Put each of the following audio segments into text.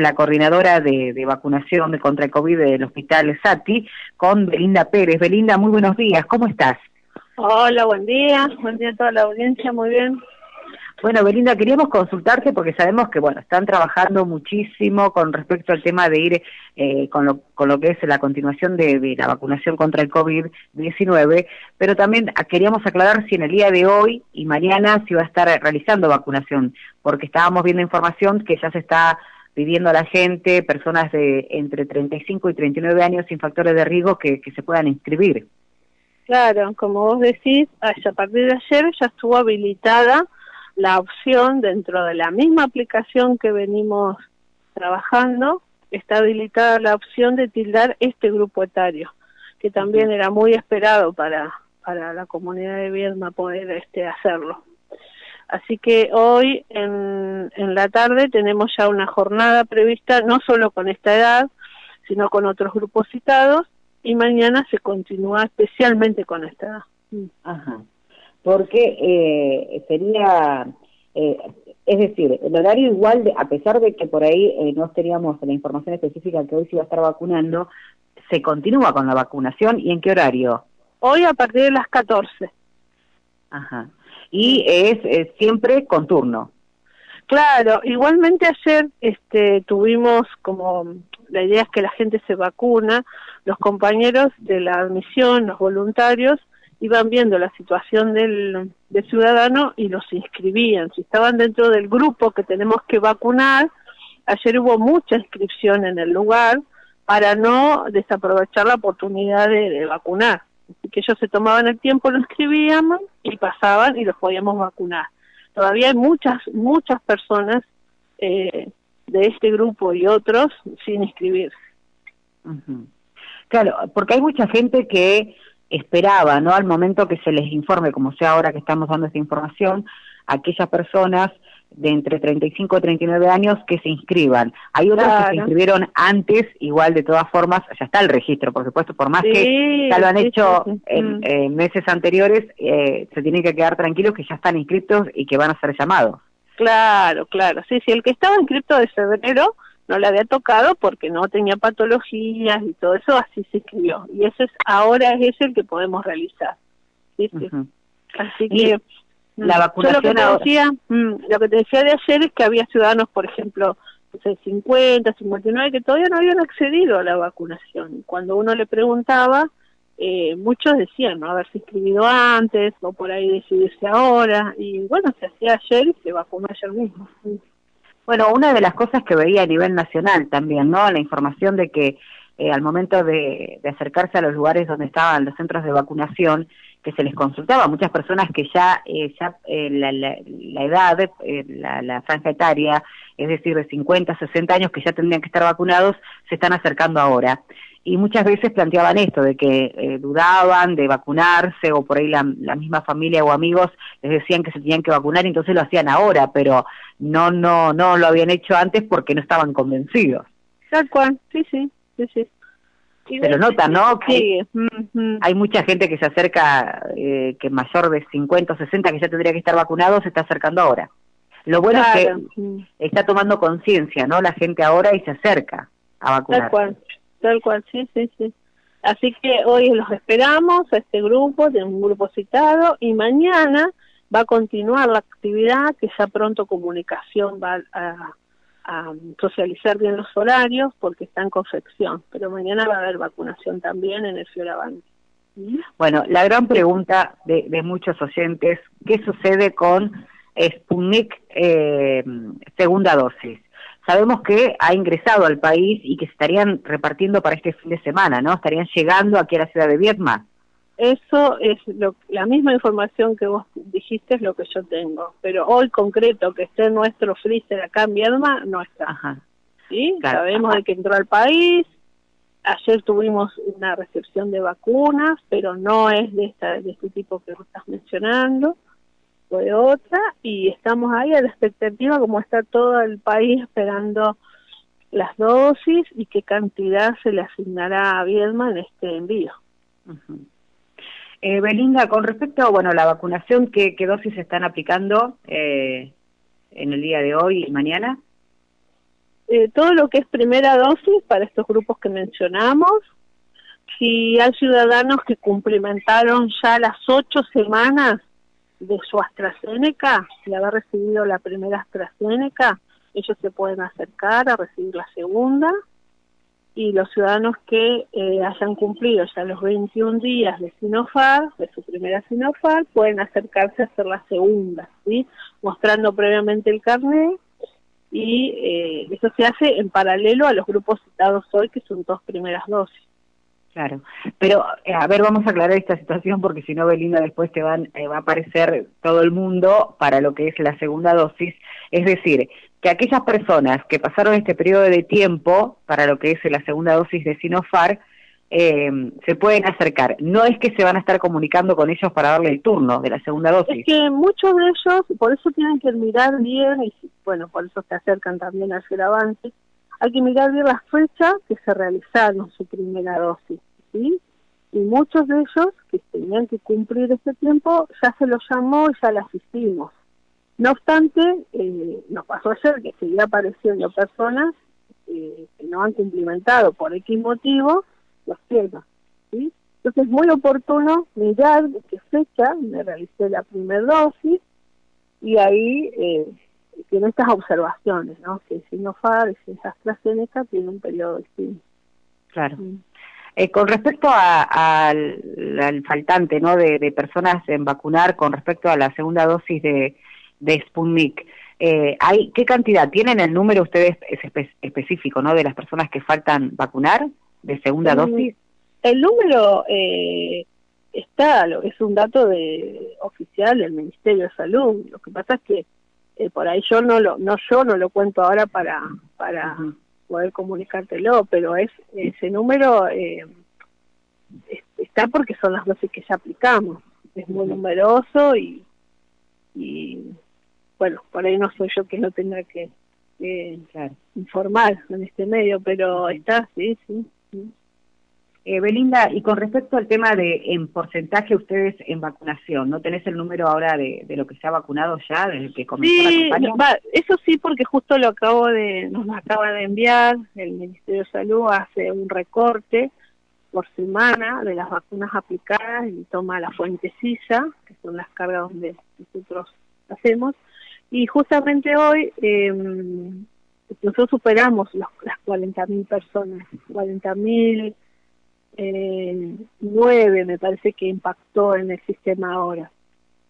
la coordinadora de, vacunación de contra el COVID del Hospital SATI, con Belinda Pérez. Belinda, muy buenos días, ¿cómo estás? Hola, buen día, buen día a toda la audiencia, muy bien. Bueno, Belinda, queríamos consultarte porque sabemos que, bueno, están trabajando muchísimo con respecto al tema de ir eh, con, lo, con lo que es la continuación de, de la vacunación contra el COVID-19, pero también queríamos aclarar si en el día de hoy y mañana se va a estar realizando vacunación, porque estábamos viendo información que ya se está pidiendo a la gente, personas de entre 35 y 39 años sin factores de riesgo que, se puedan inscribir. Claro, como vos decís, a partir de ayer ya estuvo habilitada la opción dentro de la misma aplicación que venimos trabajando, está habilitada la opción de tildar este grupo etario, que también era muy esperado para, para la comunidad de Viedma poder este, hacerlo. Así que hoy en, en la tarde tenemos ya una jornada prevista, no solo con esta edad, sino con otros grupos citados, y mañana se continúa especialmente con esta edad. Mm. Ajá. Porque eh, sería, eh, es decir, el horario igual, de, a pesar de que por ahí eh, no teníamos la información específica que hoy se iba a estar vacunando, se continúa con la vacunación y en qué horario? Hoy a partir de las 14. Ajá y es, siempre con turno. Claro, igualmente ayer este, tuvimos como la idea es que la gente se vacuna, los compañeros de la admisión, los voluntarios, iban viendo la situación del, del ciudadano y los inscribían. Si estaban dentro del grupo que tenemos que vacunar, ayer hubo mucha inscripción en el lugar para no desaprovechar la oportunidad de vacunar que ellos se tomaban el tiempo, lo escribíamos y pasaban y los podíamos vacunar. Todavía hay muchas, muchas personas eh, de este grupo y otros sin inscribirse. Claro, porque hay mucha gente que esperaba, ¿no? Al momento que se les informe, como sea ahora que estamos dando esta información, aquellas personas de entre 35 y 39 años que se inscriban. Hay otros que se inscribieron antes, igual de todas formas, ya está el registro, por supuesto, por más que ya lo han hecho en, mm. meses anteriores, eh, se tienen que quedar tranquilos que ya están inscritos y que van a ser llamados. Claro, claro, sí, sí, el que estaba inscrito de febrero no le había tocado porque no tenía patologías y todo eso, así se inscribió. Y ese es, ahora es el que podemos realizar. Sí, sí. Así que la vacunación. lo que, te decía, mm, lo que te decía de ayer es que había ciudadanos, por ejemplo, de 50, 59, que todavía no habían accedido a la vacunación. Cuando uno le preguntaba, eh, muchos decían no haberse inscribido antes o por ahí decidirse ahora. Y bueno, se hacía ayer y se vacunó ayer mismo. Bueno, una de las cosas que veía a nivel nacional también, ¿no? La información de que eh, al momento de, de acercarse a los lugares donde estaban los centros de vacunación, que se les consultaba, muchas personas que ya, eh, ya eh, la, la, edad, eh, la, la, franja etaria, es decir, de 50, 60 años que ya tendrían que estar vacunados, se están acercando ahora. Y muchas veces planteaban esto, de que dudaban de vacunarse o por ahí la, misma familia o amigos les decían que se tenían que vacunar y entonces lo hacían ahora, pero no, no, no lo habían hecho antes porque no estaban convencidos. Tal cual, sí, sí, sí, sí pero nota, ¿no? Que hay mucha gente que se acerca, eh, que mayor de 50 o 60, que ya tendría que estar vacunado, se está acercando ahora. Lo bueno es que está tomando conciencia, ¿no? La gente ahora y se acerca a vacunar. Tal cual, tal cual, sí, sí, sí. Así que hoy los esperamos a este grupo, de un grupo citado, y mañana va a continuar la actividad que ya pronto comunicación va a a socializar bien los horarios porque está en confección, pero mañana va a haber vacunación también en el Fioravante. Bueno, la gran pregunta de, de muchos oyentes, ¿qué sucede con Sputnik eh, segunda dosis? Sabemos que ha ingresado al país y que se estarían repartiendo para este fin de semana, ¿no? Estarían llegando aquí a la ciudad de Vietnam. Eso es lo, la misma información que vos dijiste es lo que yo tengo, pero hoy concreto que esté nuestro freezer acá en Viedma no está. ¿Sí? Sabemos de que entró al país, ayer tuvimos una recepción de vacunas, pero no es de, esta, de este tipo que vos estás mencionando, fue otra, y estamos ahí a la expectativa como está todo el país esperando las dosis y qué cantidad se le asignará a Viedma en este envío. Eh, Belinda, con respecto a bueno, la vacunación, ¿qué, qué dosis están aplicando eh, en el día de hoy y mañana? eh, todo lo que es primera dosis para estos grupos que mencionamos. Si hay ciudadanos que cumplimentaron ya las ocho semanas de su AstraZeneca, de haber recibido la primera AstraZeneca, ellos se pueden acercar a recibir la segunda y los ciudadanos que eh, hayan cumplido ya los 21 días de Sinofar, de su primera Sinofar, pueden acercarse a hacer la segunda, ¿sí? mostrando previamente el carnet y eh, eso se hace en paralelo a los grupos citados hoy, que son dos primeras dosis. Claro, pero eh, a ver, vamos a aclarar esta situación porque si no, Belinda, después te van, va a aparecer todo el mundo para lo que es la segunda dosis. Es decir, que aquellas personas que pasaron este periodo de tiempo para lo que es la segunda dosis de Sinofar eh, se pueden acercar. No es que se van a estar comunicando con ellos para darle el turno de la segunda dosis. Es que muchos de ellos, por eso tienen que mirar bien, y bueno, por eso se acercan también a hacer avance, hay que mirar bien las fechas que se realizaron su primera dosis, ¿sí? Y muchos de ellos que tenían que cumplir ese tiempo, ya se los llamó y ya las hicimos. No obstante, eh, nos pasó ayer que seguía apareciendo personas eh, que no han cumplimentado por X motivo los temas. ¿sí? Entonces es muy oportuno mirar de qué fecha me realicé la primera dosis y ahí eh, tiene estas observaciones, ¿no? que si no FAR, si es AstraZeneca, tiene un periodo distinto. Claro. Mm. Eh, con respecto al, faltante ¿no? De, de, personas en vacunar, con respecto a la segunda dosis de, de Sputnik. Eh, hay, ¿Qué cantidad tienen el número ustedes específico ¿no? de las personas que faltan vacunar de segunda dosis? El número eh, está, es un dato de oficial del Ministerio de Salud. Lo que pasa es que eh, por ahí yo no lo, no yo no lo cuento ahora para para poder comunicártelo, pero es ese número eh, está porque son las dosis que ya aplicamos. Es muy numeroso y, y bueno, por ahí no soy yo que no tenga que informar en este medio, pero está, sí, sí. Eh, Belinda, y con respecto al tema de en porcentaje ustedes en vacunación, ¿no tenés el número ahora de, lo que se ha vacunado ya desde que comenzó la campaña? eso sí, porque justo lo acabo de, nos acaba de enviar el Ministerio de Salud hace un recorte por semana de las vacunas aplicadas y toma la fuente CISA, que son las cargas donde nosotros hacemos, y justamente hoy eh, nosotros superamos los, las 40.000 personas, 40.000 eh, nueve me parece que impactó en el sistema ahora.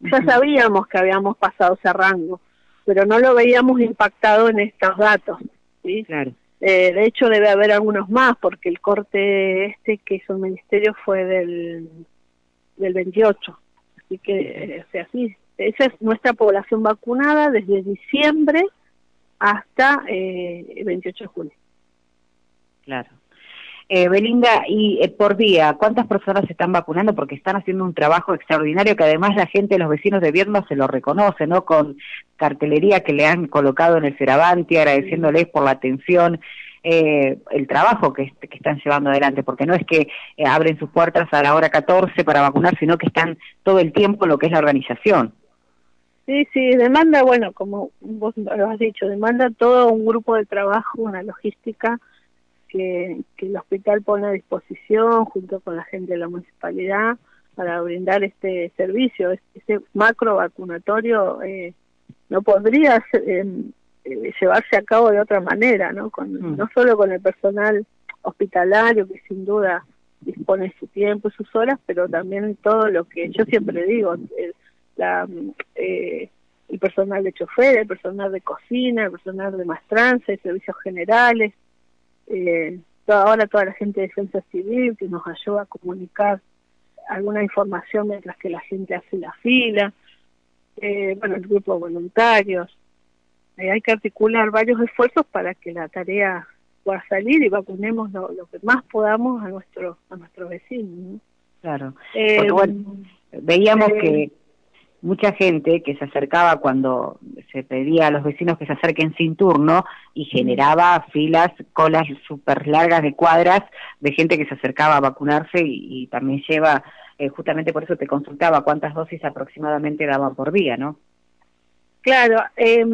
Ya sabíamos que habíamos pasado ese rango, pero no lo veíamos impactado en estos datos. ¿sí? Claro. Eh, de hecho debe haber algunos más porque el corte este que hizo el ministerio fue del, del 28. Así que, o sea, sí, esa es nuestra población vacunada desde diciembre hasta eh, el 28 de junio. Claro. Eh, Belinda, y eh, por día, ¿cuántas personas se están vacunando? Porque están haciendo un trabajo extraordinario que además la gente, los vecinos de Vierno se lo reconoce, ¿no? Con cartelería que le han colocado en el Ceravanti, agradeciéndoles por la atención. Eh, el trabajo que, que, están llevando adelante, porque no es que eh, abren sus puertas a la hora 14 para vacunar, sino que están todo el tiempo en lo que es la organización. Sí, sí, demanda, bueno, como vos lo has dicho, demanda todo un grupo de trabajo, una logística que, el hospital pone a disposición junto con la gente de la municipalidad para brindar este servicio, este macro vacunatorio eh, no podría em, eh, llevarse a cabo de otra manera, ¿no? Con, mm. No solo con el personal hospitalario que sin duda dispone su tiempo y sus horas, pero también todo lo que yo siempre digo, la, eh, el personal de chofer, el personal de cocina, el personal de maestranza, de servicios generales, eh, ahora toda la gente de defensa civil que nos ayuda a comunicar alguna información mientras que la gente hace la fila, eh, bueno, el grupo de voluntarios. Eh, hay que articular varios esfuerzos para que la tarea pueda salir y vacunemos lo, que más podamos a nuestros a nuestros vecinos. Claro. Eh, veíamos que mucha gente que se acercaba cuando se pedía a los vecinos que se acerquen sin turno y generaba filas, colas súper largas de cuadras de gente que se acercaba a vacunarse y, también lleva, eh, justamente por eso te consultaba cuántas dosis aproximadamente daba por día, ¿no? Claro, eh,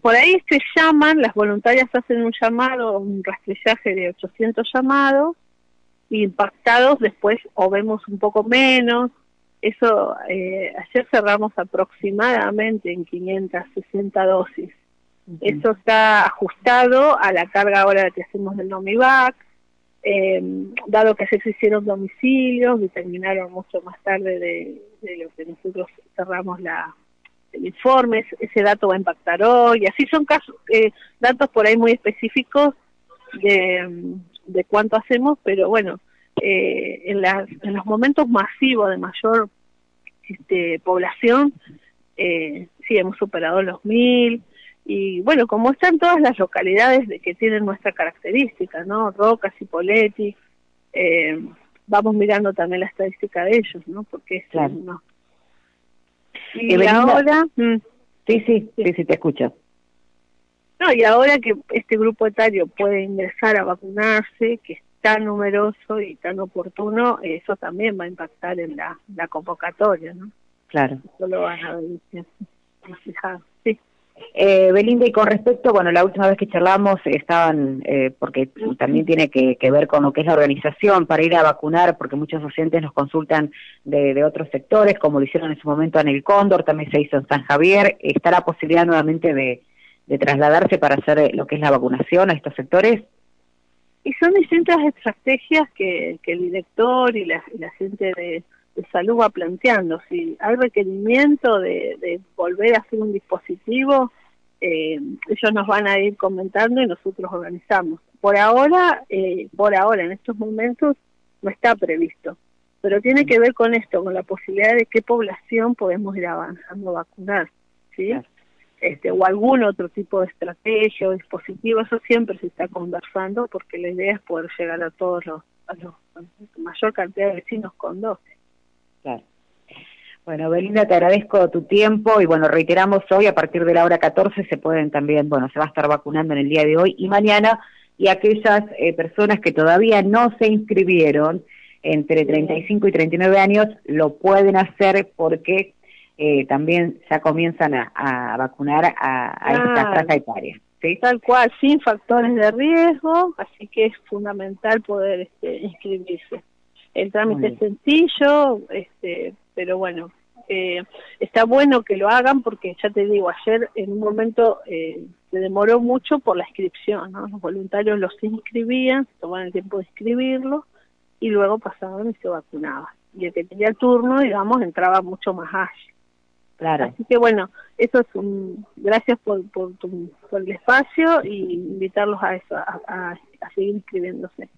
por ahí se llaman, las voluntarias hacen un llamado, un rastrillaje de 800 llamados, impactados después o vemos un poco menos. Eso, eh, ayer cerramos aproximadamente en 560 dosis. Eso está ajustado a la carga ahora que hacemos del Nomivac, eh, dado que ayer se hicieron domicilios y terminaron mucho más tarde de, de lo que nosotros cerramos la, informes, ese dato va a impactar hoy, así son casos, eh, datos por ahí muy específicos de, de cuánto hacemos, pero bueno, eh, en, las, en los momentos masivos de mayor este, población, eh, sí hemos superado los mil, y bueno, como están todas las localidades de, que tienen nuestra característica, ¿no? Rocas, y eh, vamos mirando también la estadística de ellos, ¿no? Porque claro. no, y ahora... Mm. Sí, sí, sí, sí, te escucho. No, y ahora que este grupo etario puede ingresar a vacunarse, que es tan numeroso y tan oportuno, eso también va a impactar en la, la convocatoria, ¿no? Claro. Eso lo van a ver, sí. Eh, Belinda, y con respecto, bueno, la última vez que charlamos estaban, eh, porque también tiene que, ver con lo que es la organización para ir a vacunar, porque muchos docentes nos consultan de, otros sectores, como lo hicieron en su momento en el Cóndor, también se hizo en San Javier, ¿está la posibilidad nuevamente de, trasladarse para hacer lo que es la vacunación a estos sectores? Y son distintas estrategias que, el director y la, gente de, salud va planteando. Si hay requerimiento de, volver a hacer un dispositivo, eh, ellos nos van a ir comentando y nosotros organizamos. Por ahora, eh, por ahora, en estos momentos, no está previsto. Pero tiene que ver con esto, con la posibilidad de qué población podemos ir avanzando a vacunar, ¿sí? Este, o algún otro tipo de estrategia o dispositivo, eso siempre se está conversando porque la idea es poder llegar a todos los, a, los, mayor cantidad de vecinos con dosis. Claro. Bueno, Belinda, te agradezco tu tiempo y bueno, reiteramos hoy a partir de la hora 14 se pueden también, bueno, se va a estar vacunando en el día de hoy y mañana y aquellas eh, personas que todavía no se inscribieron entre 35 y 39 años lo pueden hacer porque eh, también ya comienzan a, vacunar a, a esta franja etaria. ¿sí? Tal cual, sin factores de riesgo, así que es fundamental poder este, inscribirse. El trámite es sencillo, este, pero bueno, eh, está bueno que lo hagan porque ya te digo, ayer en un momento eh, se demoró mucho por la inscripción, ¿no? Los voluntarios los inscribían, tomaban el tiempo de inscribirlo y luego pasaban y se vacunaban. Y el que tenía el turno, digamos, entraba mucho más ágil. Claro. Así que bueno, eso es un gracias por por, el espacio y invitarlos a eso, a seguir inscribiéndose.